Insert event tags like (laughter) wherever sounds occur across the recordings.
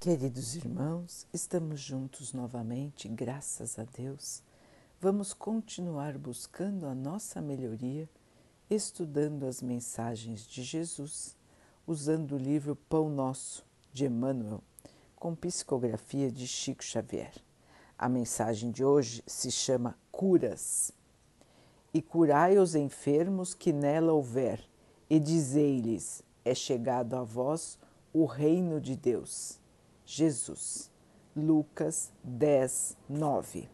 Queridos irmãos, estamos juntos novamente, graças a Deus. Vamos continuar buscando a nossa melhoria, estudando as mensagens de Jesus, usando o livro Pão Nosso, de Emmanuel, com psicografia de Chico Xavier. A mensagem de hoje se chama Curas. E curai os enfermos que nela houver, e dizei-lhes: é chegado a vós o reino de Deus. Jesus. Lucas 10, 9.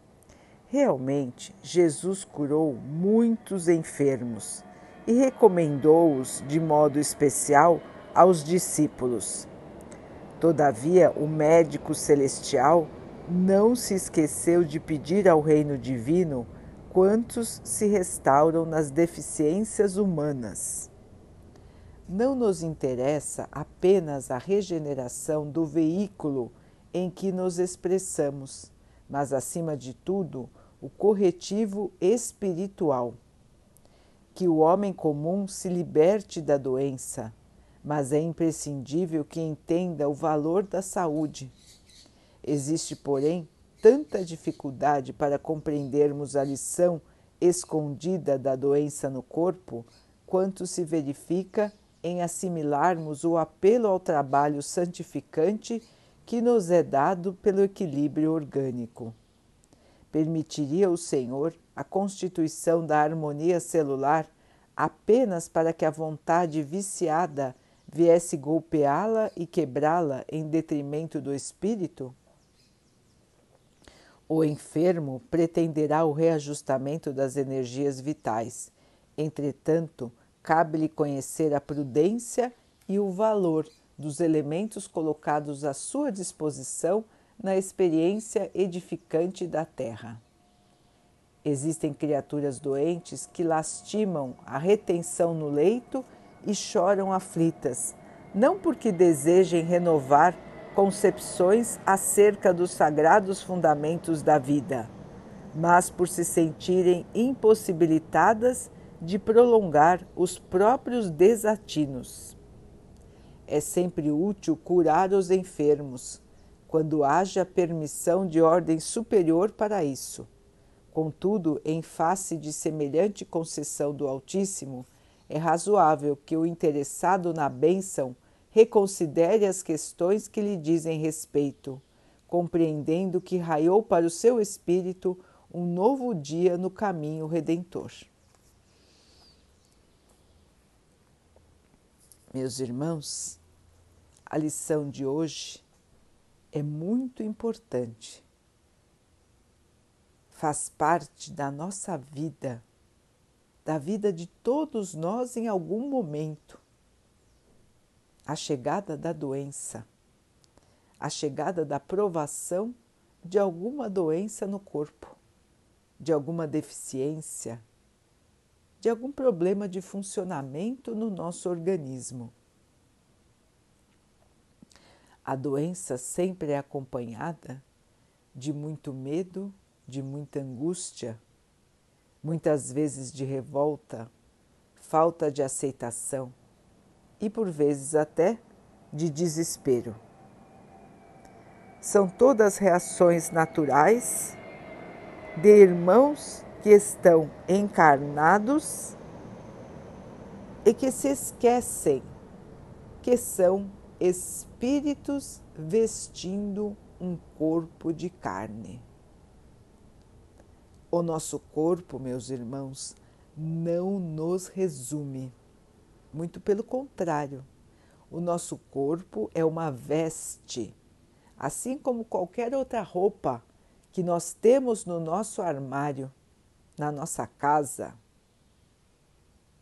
Realmente, Jesus curou muitos enfermos e recomendou-os de modo especial aos discípulos. Todavia, o médico celestial não se esqueceu de pedir ao reino divino quantos se restauram nas deficiências humanas não nos interessa apenas a regeneração do veículo em que nos expressamos, mas, acima de tudo, o corretivo espiritual. Que o homem comum se liberte da doença, mas é imprescindível que entenda o valor da saúde. Existe, porém, tanta dificuldade para compreendermos a lição escondida da doença no corpo, quanto se verifica em assimilarmos o apelo ao trabalho santificante que nos é dado pelo equilíbrio orgânico. Permitiria o Senhor a constituição da harmonia celular apenas para que a vontade viciada viesse golpeá-la e quebrá-la em detrimento do espírito? O enfermo pretenderá o reajustamento das energias vitais. Entretanto, cabe-lhe conhecer a prudência e o valor dos elementos colocados à sua disposição na experiência edificante da terra. Existem criaturas doentes que lastimam a retenção no leito e choram aflitas, não porque desejem renovar concepções acerca dos sagrados fundamentos da vida, mas por se sentirem impossibilitadas de prolongar os próprios desatinos. É sempre útil curar os enfermos, quando haja permissão de ordem superior para isso. Contudo, em face de semelhante concessão do Altíssimo, é razoável que o interessado na bênção reconsidere as questões que lhe dizem respeito, compreendendo que raiou para o seu espírito um novo dia no caminho redentor. Meus irmãos, a lição de hoje é muito importante. Faz parte da nossa vida, da vida de todos nós em algum momento. A chegada da doença, a chegada da provação de alguma doença no corpo, de alguma deficiência, de algum problema de funcionamento no nosso organismo. A doença sempre é acompanhada de muito medo, de muita angústia, muitas vezes de revolta, falta de aceitação e por vezes até de desespero. São todas reações naturais de irmãos que estão encarnados e que se esquecem que são espíritos vestindo um corpo de carne. O nosso corpo, meus irmãos, não nos resume. Muito pelo contrário, o nosso corpo é uma veste, assim como qualquer outra roupa que nós temos no nosso armário na nossa casa.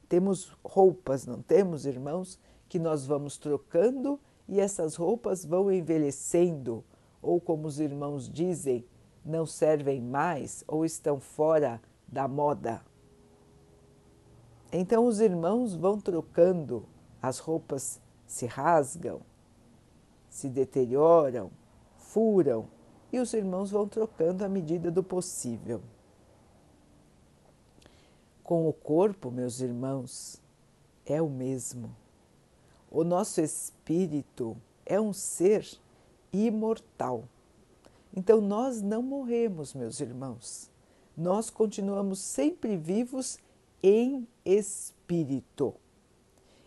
Temos roupas, não temos, irmãos, que nós vamos trocando e essas roupas vão envelhecendo, ou como os irmãos dizem, não servem mais ou estão fora da moda. Então os irmãos vão trocando, as roupas se rasgam, se deterioram, furam, e os irmãos vão trocando à medida do possível com o corpo, meus irmãos, é o mesmo. O nosso espírito é um ser imortal. Então nós não morremos, meus irmãos. Nós continuamos sempre vivos em espírito.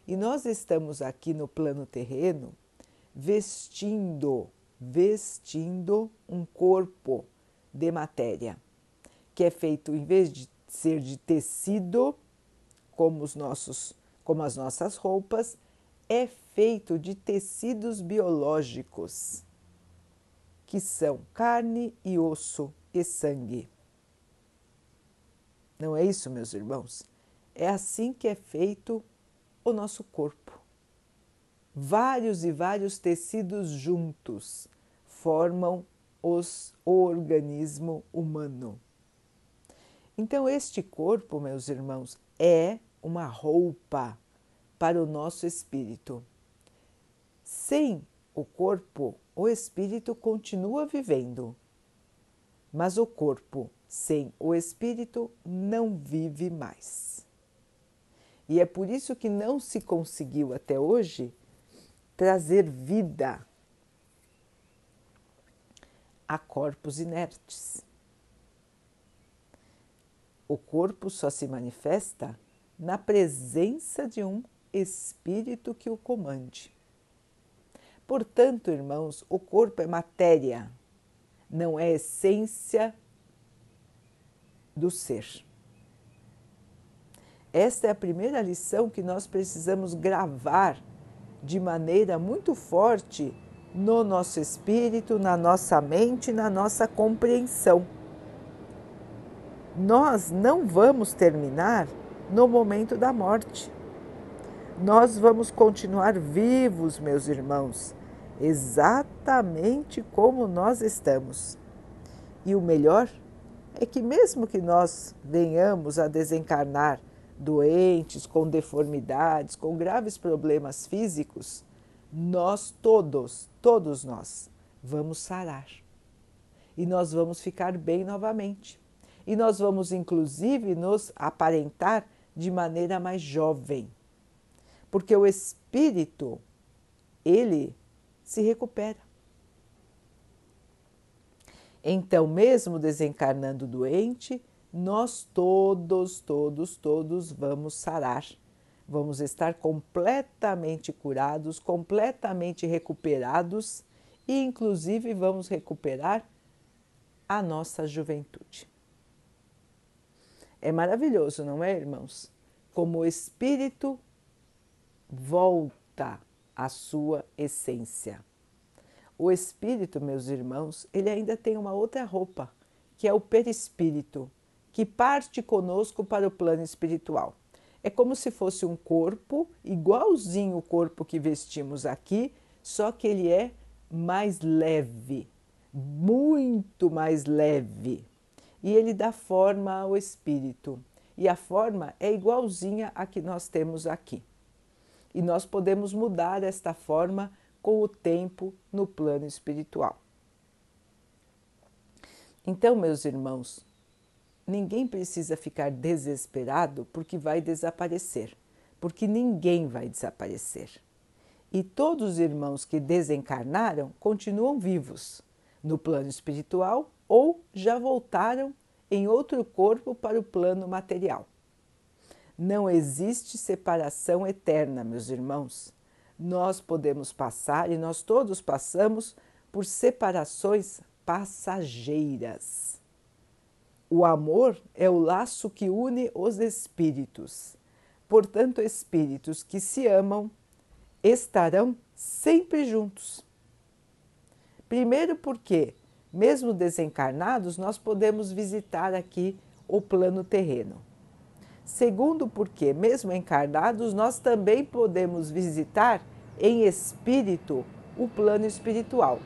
E nós estamos aqui no plano terreno vestindo, vestindo um corpo de matéria, que é feito em vez de ser de tecido, como os nossos, como as nossas roupas, é feito de tecidos biológicos, que são carne e osso e sangue. Não é isso, meus irmãos? É assim que é feito o nosso corpo. Vários e vários tecidos juntos formam os, o organismo humano. Então, este corpo, meus irmãos, é uma roupa para o nosso espírito. Sem o corpo, o espírito continua vivendo, mas o corpo sem o espírito não vive mais. E é por isso que não se conseguiu até hoje trazer vida a corpos inertes. O corpo só se manifesta na presença de um espírito que o comande. Portanto, irmãos, o corpo é matéria, não é essência do ser. Esta é a primeira lição que nós precisamos gravar de maneira muito forte no nosso espírito, na nossa mente, na nossa compreensão. Nós não vamos terminar no momento da morte. Nós vamos continuar vivos, meus irmãos, exatamente como nós estamos. E o melhor é que, mesmo que nós venhamos a desencarnar doentes, com deformidades, com graves problemas físicos, nós todos, todos nós, vamos sarar. E nós vamos ficar bem novamente. E nós vamos, inclusive, nos aparentar de maneira mais jovem. Porque o espírito, ele se recupera. Então, mesmo desencarnando doente, nós todos, todos, todos vamos sarar. Vamos estar completamente curados, completamente recuperados e, inclusive, vamos recuperar a nossa juventude. É maravilhoso, não é, irmãos? Como o espírito volta à sua essência. O espírito, meus irmãos, ele ainda tem uma outra roupa, que é o perispírito, que parte conosco para o plano espiritual. É como se fosse um corpo, igualzinho o corpo que vestimos aqui, só que ele é mais leve, muito mais leve. E ele dá forma ao espírito. E a forma é igualzinha a que nós temos aqui. E nós podemos mudar esta forma com o tempo no plano espiritual. Então, meus irmãos, ninguém precisa ficar desesperado porque vai desaparecer, porque ninguém vai desaparecer. E todos os irmãos que desencarnaram continuam vivos no plano espiritual ou já voltaram em outro corpo para o plano material. Não existe separação eterna, meus irmãos nós podemos passar e nós todos passamos por separações passageiras. O amor é o laço que une os espíritos. Portanto, espíritos que se amam estarão sempre juntos. Primeiro, porque, mesmo desencarnados, nós podemos visitar aqui o plano terreno. Segundo, porque, mesmo encarnados, nós também podemos visitar em espírito o plano espiritual.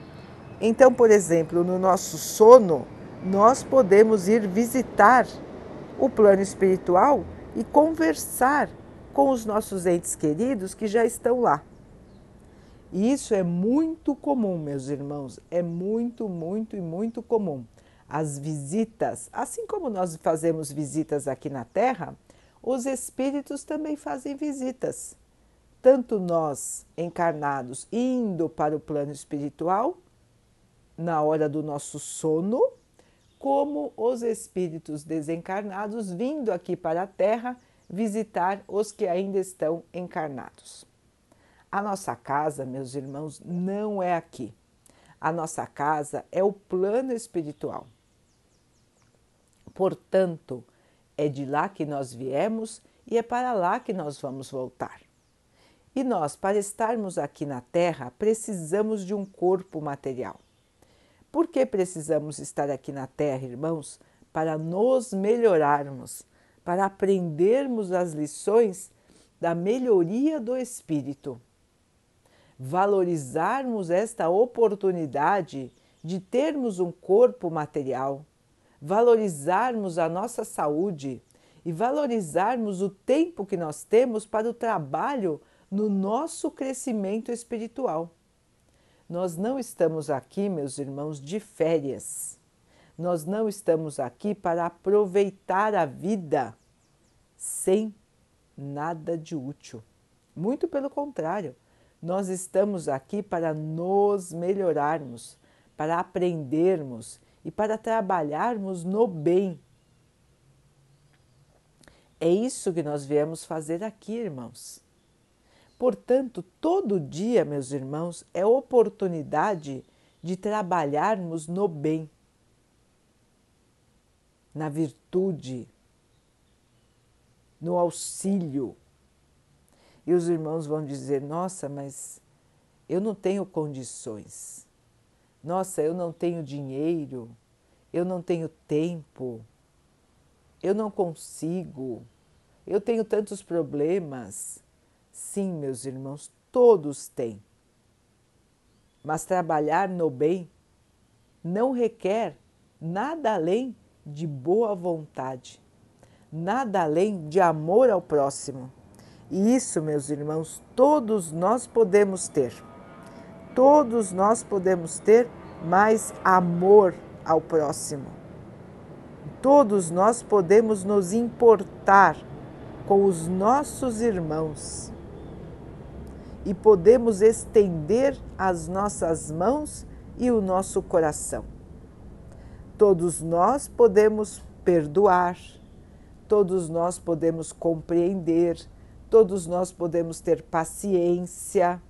Então, por exemplo, no nosso sono, nós podemos ir visitar o plano espiritual e conversar com os nossos entes queridos que já estão lá. E isso é muito comum, meus irmãos, é muito, muito e muito comum. As visitas, assim como nós fazemos visitas aqui na Terra, os espíritos também fazem visitas. Tanto nós, encarnados, indo para o plano espiritual, na hora do nosso sono, como os espíritos desencarnados vindo aqui para a Terra visitar os que ainda estão encarnados. A nossa casa, meus irmãos, não é aqui. A nossa casa é o plano espiritual. Portanto, é de lá que nós viemos e é para lá que nós vamos voltar. E nós, para estarmos aqui na Terra, precisamos de um corpo material. Por que precisamos estar aqui na Terra, irmãos? Para nos melhorarmos, para aprendermos as lições da melhoria do espírito. Valorizarmos esta oportunidade de termos um corpo material, valorizarmos a nossa saúde e valorizarmos o tempo que nós temos para o trabalho no nosso crescimento espiritual. Nós não estamos aqui, meus irmãos, de férias. Nós não estamos aqui para aproveitar a vida sem nada de útil. Muito pelo contrário, nós estamos aqui para nos melhorarmos, para aprendermos e para trabalharmos no bem. É isso que nós viemos fazer aqui, irmãos. Portanto, todo dia, meus irmãos, é oportunidade de trabalharmos no bem, na virtude, no auxílio. E os irmãos vão dizer: Nossa, mas eu não tenho condições. Nossa, eu não tenho dinheiro, eu não tenho tempo, eu não consigo, eu tenho tantos problemas. Sim, meus irmãos, todos têm. Mas trabalhar no bem não requer nada além de boa vontade, nada além de amor ao próximo. E isso, meus irmãos, todos nós podemos ter. Todos nós podemos ter mais amor ao próximo. Todos nós podemos nos importar com os nossos irmãos e podemos estender as nossas mãos e o nosso coração. Todos nós podemos perdoar, todos nós podemos compreender, todos nós podemos ter paciência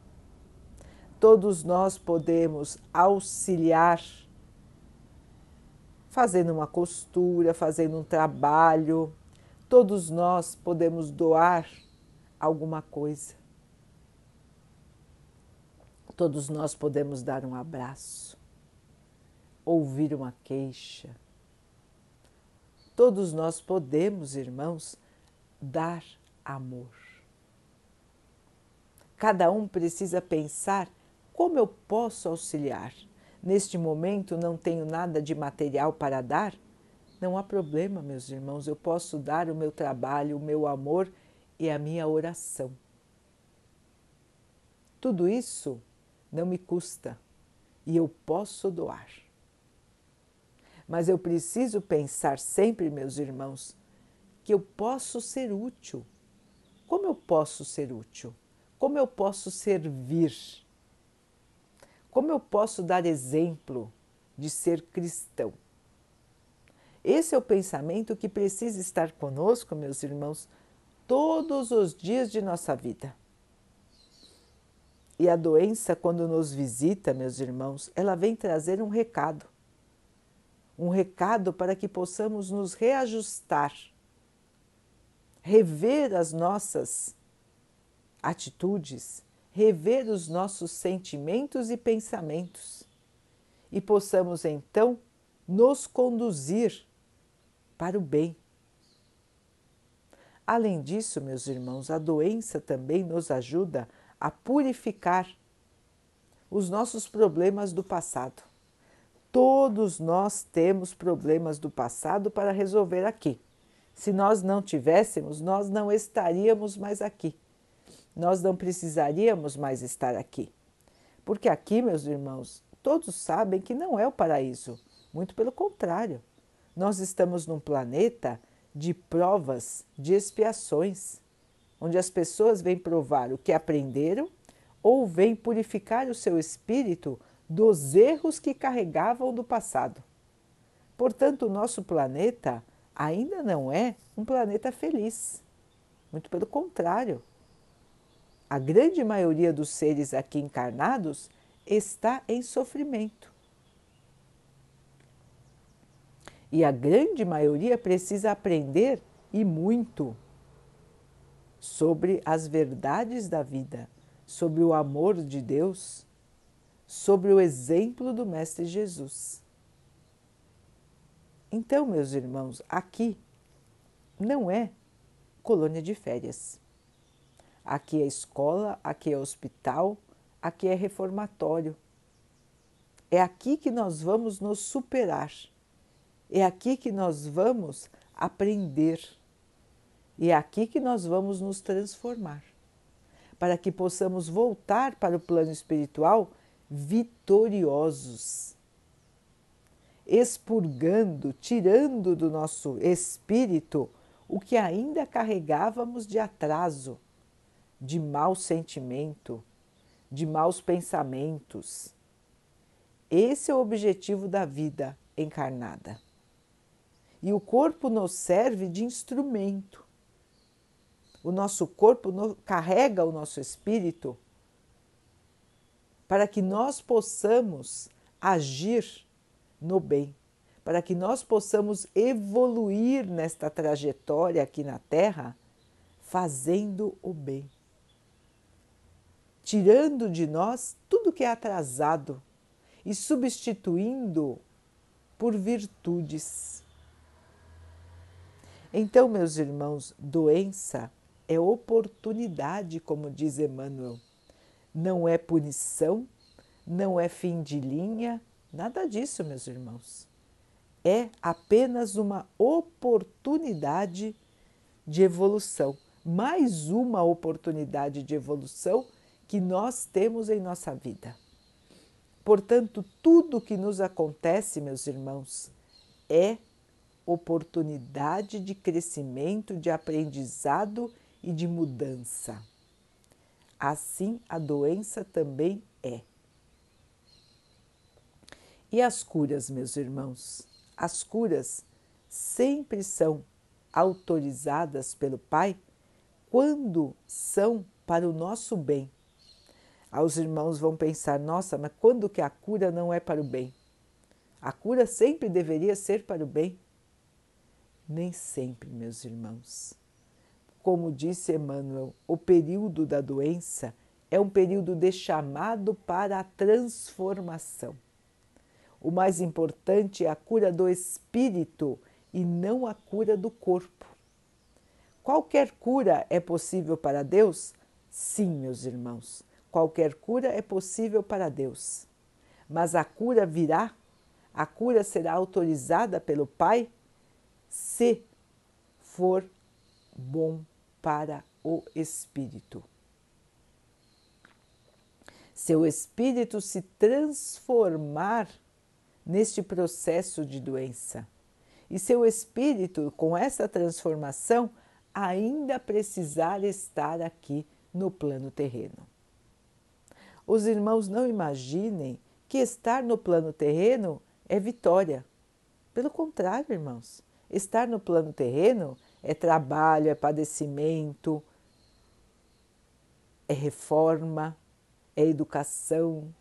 todos nós podemos auxiliar, fazendo uma costura, fazendo um trabalho, todos nós podemos doar alguma coisa. Todos nós podemos dar um abraço, ouvir uma queixa. Todos nós podemos, irmãos, dar amor. Cada um precisa pensar como eu posso auxiliar? Neste momento não tenho nada de material para dar? Não há problema, meus irmãos, eu posso dar o meu trabalho, o meu amor e a minha oração. Tudo isso não me custa e eu posso doar. Mas eu preciso pensar sempre, meus irmãos, que eu posso ser útil. Como eu posso ser útil? Como eu posso servir? Como eu posso dar exemplo de ser cristão? Esse é o pensamento que precisa estar conosco, meus irmãos, todos os dias de nossa vida. E a doença, quando nos visita, meus irmãos, ela vem trazer um recado. Um recado para que possamos nos reajustar, rever as nossas atitudes, rever os nossos sentimentos e pensamentos e possamos então nos conduzir para o bem. Além disso, meus irmãos, a doença também nos ajuda a purificar os nossos problemas do passado. Todos nós temos problemas do passado para resolver aqui. Se nós não tivéssemos, nós não estaríamos mais aqui nós não precisaríamos mais estar aqui. Porque aqui, meus irmãos, todos sabem que não é o paraíso, muito pelo contrário. Nós estamos num planeta de provas, de expiações, onde as pessoas vêm provar o que aprenderam ou vêm purificar o seu espírito dos erros que carregavam do passado. Portanto, o nosso planeta ainda não é um planeta feliz. Muito pelo contrário. A grande maioria dos seres aqui encarnados está em sofrimento. E a grande maioria precisa aprender e muito sobre as verdades da vida, sobre o amor de Deus, sobre o exemplo do Mestre Jesus. Então, meus irmãos, aqui não é colônia de férias. Aqui é escola, aqui é hospital, aqui é reformatório. É aqui que nós vamos nos superar. É aqui que nós vamos aprender. E é aqui que nós vamos nos transformar, para que possamos voltar para o plano espiritual vitoriosos expurgando, tirando do nosso espírito o que ainda carregávamos de atraso, de mau sentimento, de maus pensamentos. Esse é o objetivo da vida encarnada. E o corpo nos serve de instrumento. O nosso corpo carrega o nosso espírito para que nós possamos agir no bem, para que nós possamos evoluir nesta trajetória aqui na Terra fazendo o bem, tirando de nós tudo que é atrasado e substituindo por virtudes. Então, meus irmãos, doença é oportunidade, como diz Emmanuel. Não é punição, não é fim de linha, Nada disso, meus irmãos. É apenas uma oportunidade de evolução, mais uma oportunidade de evolução que nós temos em nossa vida. Portanto, tudo que nos acontece, meus irmãos, é oportunidade de crescimento, de aprendizado e de mudança. Assim, a doença também é. E as curas, meus irmãos? As curas sempre são autorizadas pelo Pai quando são para o nosso bem. Aí os irmãos vão pensar: nossa, mas quando que a cura não é para o bem? A cura sempre deveria ser para o bem? Nem sempre, meus irmãos. Como disse Emmanuel, o período da doença é um período de chamado para a transformação. O mais importante é a cura do espírito e não a cura do corpo. Qualquer cura é possível para Deus? Sim, meus irmãos, qualquer cura é possível para Deus. Mas a cura virá, a cura será autorizada pelo Pai se for bom para o espírito. Se o espírito se transformar neste processo de doença. E seu espírito, com essa transformação, ainda precisar estar aqui no plano terreno. Os irmãos não imaginem que estar no plano terreno é vitória. Pelo contrário, irmãos, estar no plano terreno é trabalho, é padecimento, é reforma, é educação,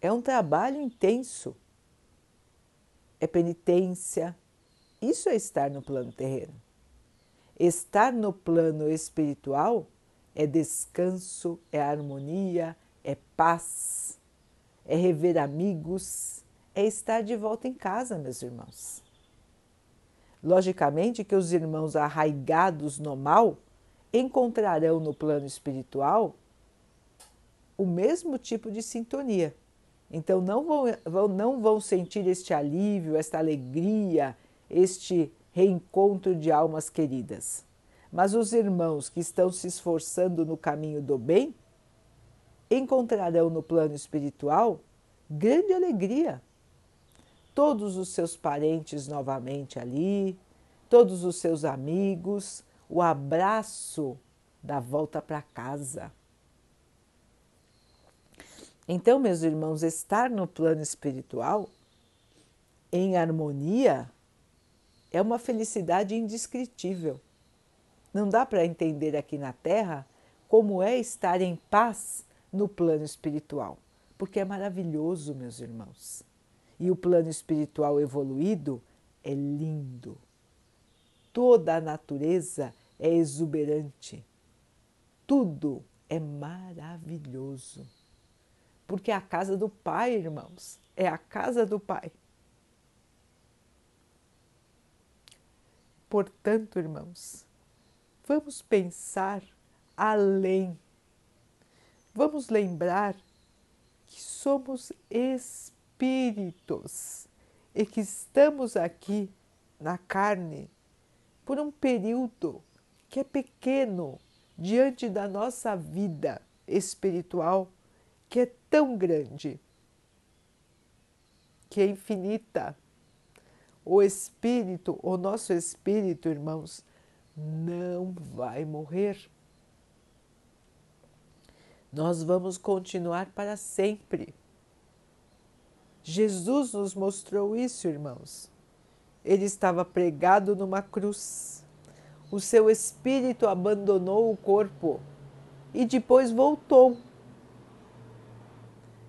é um trabalho intenso, é penitência. Isso é estar no plano terreno. Estar no plano espiritual é descanso, é harmonia, é paz, é rever amigos, é estar de volta em casa, meus irmãos. Logicamente que os irmãos arraigados no mal encontrarão no plano espiritual o mesmo tipo de sintonia então não vão, não vão sentir este alívio, esta alegria, este reencontro de almas queridas. Mas os irmãos que estão se esforçando no caminho do bem encontrarão no plano espiritual grande alegria. Todos os seus parentes novamente ali, todos os seus amigos, o abraço da volta para casa. Então, meus irmãos, estar no plano espiritual em harmonia é uma felicidade indescritível. Não dá para entender aqui na Terra como é estar em paz no plano espiritual, porque é maravilhoso, meus irmãos. E o plano espiritual evoluído é lindo. Toda a natureza é exuberante. Tudo é maravilhoso. Porque é a casa do Pai, irmãos. É a casa do Pai. Portanto, irmãos, vamos pensar além. Vamos lembrar que somos espíritos e que estamos aqui na carne por um período que é pequeno diante da nossa vida espiritual, que é tão grande, que é infinita. O espírito, o nosso espírito, irmãos, não vai morrer. Nós vamos continuar para sempre. Jesus nos mostrou isso, irmãos. Ele estava pregado numa cruz. O seu espírito abandonou o corpo e depois voltou.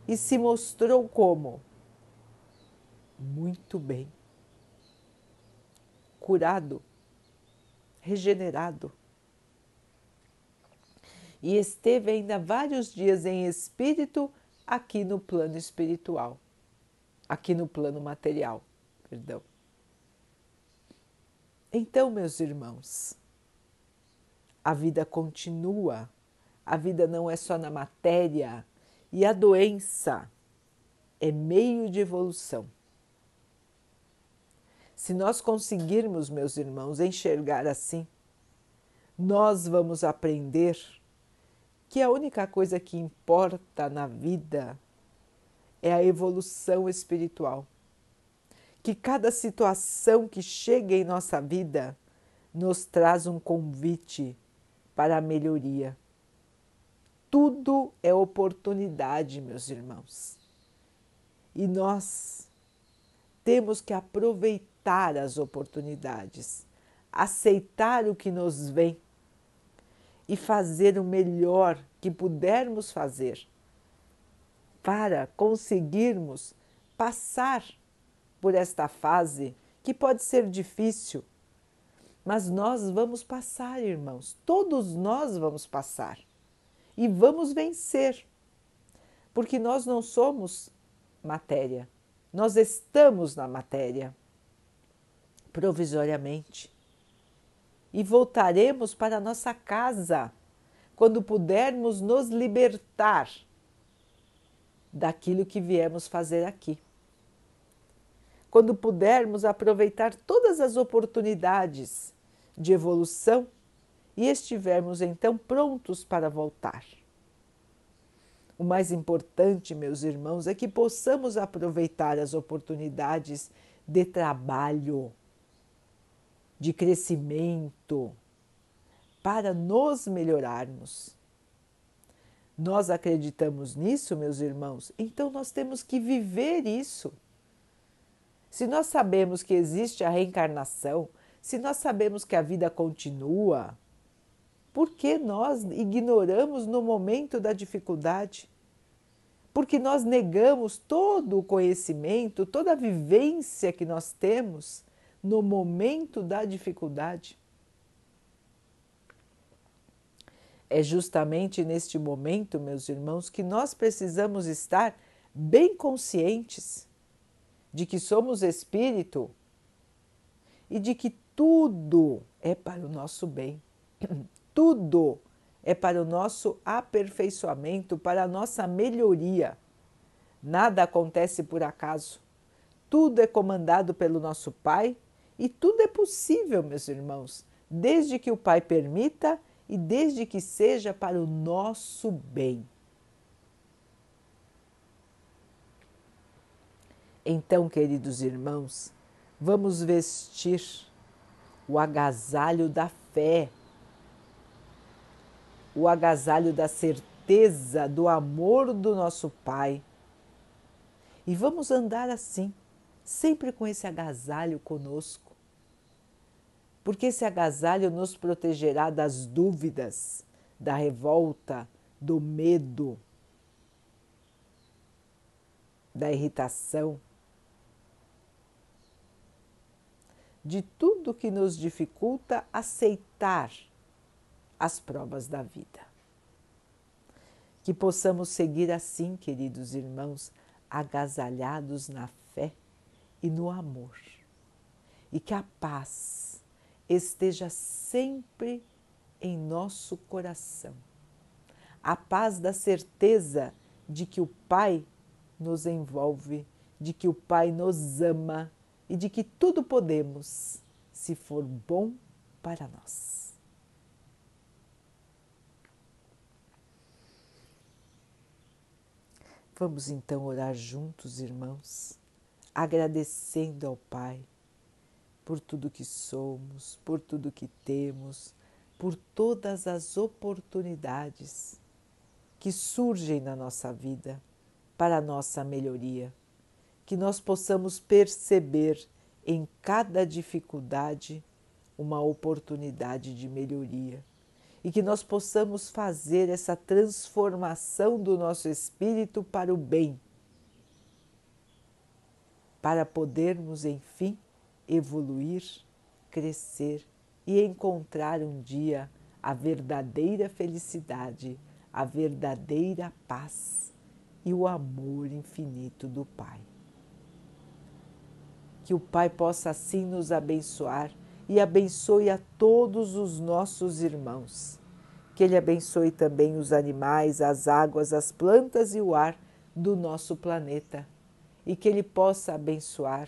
E se mostrou como? Muito bem. Curado, regenerado. E esteve ainda vários dias em espírito aqui no plano espiritual, aqui no plano material, perdão. Então, meus irmãos, a vida continua, a vida não é só na matéria e a doença é meio de evolução. Se nós conseguirmos, meus irmãos, enxergar assim, nós vamos aprender que a única coisa que importa na vida é a evolução espiritual que cada situação que chega em nossa vida nos traz um convite para a melhoria. Tudo é oportunidade, meus irmãos. E nós temos que aproveitar as oportunidades, aceitar o que nos vem e fazer o melhor que pudermos fazer para conseguirmos passar por esta fase que pode ser difícil, mas nós vamos passar, irmãos, todos nós vamos passar e vamos vencer, porque nós não somos matéria, nós estamos na matéria provisoriamente. E voltaremos para nossa casa quando pudermos nos libertar daquilo que viemos fazer aqui. Quando pudermos aproveitar todas as oportunidades de evolução e estivermos então prontos para voltar. O mais importante, meus irmãos, é que possamos aproveitar as oportunidades de trabalho, de crescimento, para nos melhorarmos. Nós acreditamos nisso, meus irmãos, então nós temos que viver isso. Se nós sabemos que existe a reencarnação, se nós sabemos que a vida continua, por que nós ignoramos no momento da dificuldade? Porque nós negamos todo o conhecimento, toda a vivência que nós temos no momento da dificuldade. É justamente neste momento, meus irmãos, que nós precisamos estar bem conscientes de que somos espírito e de que tudo é para o nosso bem, (clears throat) tudo é para o nosso aperfeiçoamento, para a nossa melhoria. Nada acontece por acaso, tudo é comandado pelo nosso Pai e tudo é possível, meus irmãos, desde que o Pai permita e desde que seja para o nosso bem. Então, queridos irmãos, vamos vestir o agasalho da fé, o agasalho da certeza do amor do nosso Pai. E vamos andar assim, sempre com esse agasalho conosco. Porque esse agasalho nos protegerá das dúvidas, da revolta, do medo, da irritação, de tudo que nos dificulta aceitar as provas da vida. Que possamos seguir assim, queridos irmãos, agasalhados na fé e no amor, e que a paz esteja sempre em nosso coração. A paz da certeza de que o Pai nos envolve, de que o Pai nos ama e de que tudo podemos se for bom para nós. Vamos então orar juntos, irmãos, agradecendo ao Pai por tudo que somos, por tudo que temos, por todas as oportunidades que surgem na nossa vida para a nossa melhoria. Que nós possamos perceber em cada dificuldade uma oportunidade de melhoria. E que nós possamos fazer essa transformação do nosso espírito para o bem, para podermos, enfim, evoluir, crescer e encontrar um dia a verdadeira felicidade, a verdadeira paz e o amor infinito do Pai que o Pai possa assim nos abençoar e abençoe a todos os nossos irmãos. Que Ele abençoe também os animais, as águas, as plantas e o ar do nosso planeta. E que Ele possa abençoar